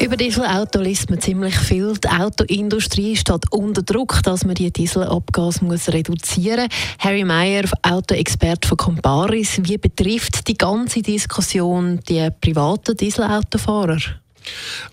über Dieselauto liest man ziemlich viel. Die Autoindustrie steht unter Druck, dass man die Dieselabgase reduzieren muss. Harry Meyer, Autoexperte von Comparis, wie betrifft die ganze Diskussion die privaten Dieselautofahrer?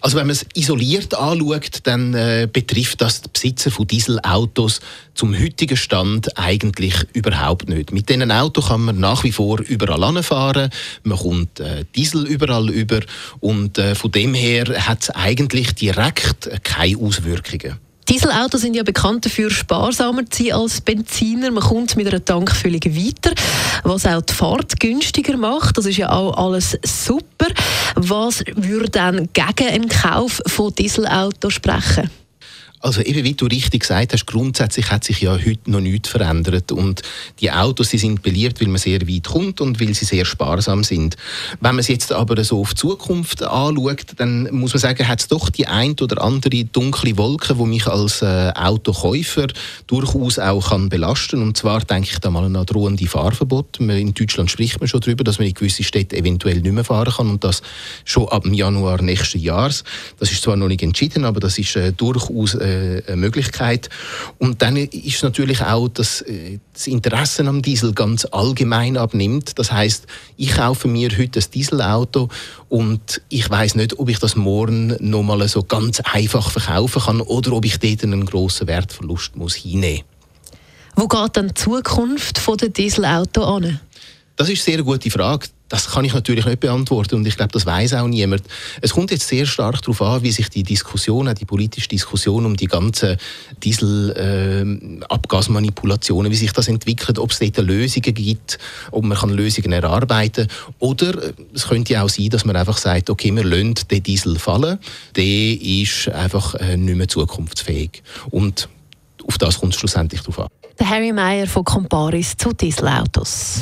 Also wenn man es isoliert anschaut, dann äh, betrifft das die Besitzer von Dieselautos zum heutigen Stand eigentlich überhaupt nicht. Mit diesen Autos kann man nach wie vor überall anfahren, man kommt äh, Diesel überall über und äh, von dem her hat es eigentlich direkt keine Auswirkungen. Dieselautos sind ja bekannt dafür, sparsamer zu sein als Benziner. Man kommt mit einer Tankfüllung weiter, was auch die Fahrt günstiger macht. Das ist ja auch alles super. Was würde dann gegen einen Kauf von Dieselautos sprechen? Also eben wie du richtig gesagt hast, grundsätzlich hat sich ja heute noch nichts verändert und die Autos die sind beliebt, weil man sehr weit kommt und weil sie sehr sparsam sind. Wenn man es jetzt aber so auf die Zukunft anschaut, dann muss man sagen, hat es doch die ein oder andere dunkle Wolke, wo mich als äh, Autokäufer durchaus auch kann belasten und zwar denke ich da mal an drohende Fahrverbot. In Deutschland spricht man schon darüber, dass man in gewissen Städten eventuell nicht mehr fahren kann und das schon ab Januar nächsten Jahres. Das ist zwar noch nicht entschieden, aber das ist äh, durchaus äh, äh, eine Möglichkeit. Und dann ist natürlich auch, dass äh, das Interesse am Diesel ganz allgemein abnimmt. Das heißt, ich kaufe mir heute ein Dieselauto und ich weiß nicht, ob ich das morgen noch mal so ganz einfach verkaufen kann oder ob ich dort einen grossen Wertverlust muss hinnehmen. Wo geht dann die Zukunft der Dieselauto an? Das ist eine sehr gute Frage. Das kann ich natürlich nicht beantworten und ich glaube, das weiß auch niemand. Es kommt jetzt sehr stark darauf an, wie sich die Diskussion, die politische Diskussion um die ganzen Dieselabgasmanipulationen, äh, wie sich das entwickelt, ob es dort Lösungen gibt, ob man Lösungen erarbeiten kann. Oder äh, es könnte auch sein, dass man einfach sagt, okay, wir lassen den Diesel fallen, der ist einfach äh, nicht mehr zukunftsfähig. Und auf das kommt es schlussendlich darauf an. Der Harry Meyer von Comparis zu Dieselautos.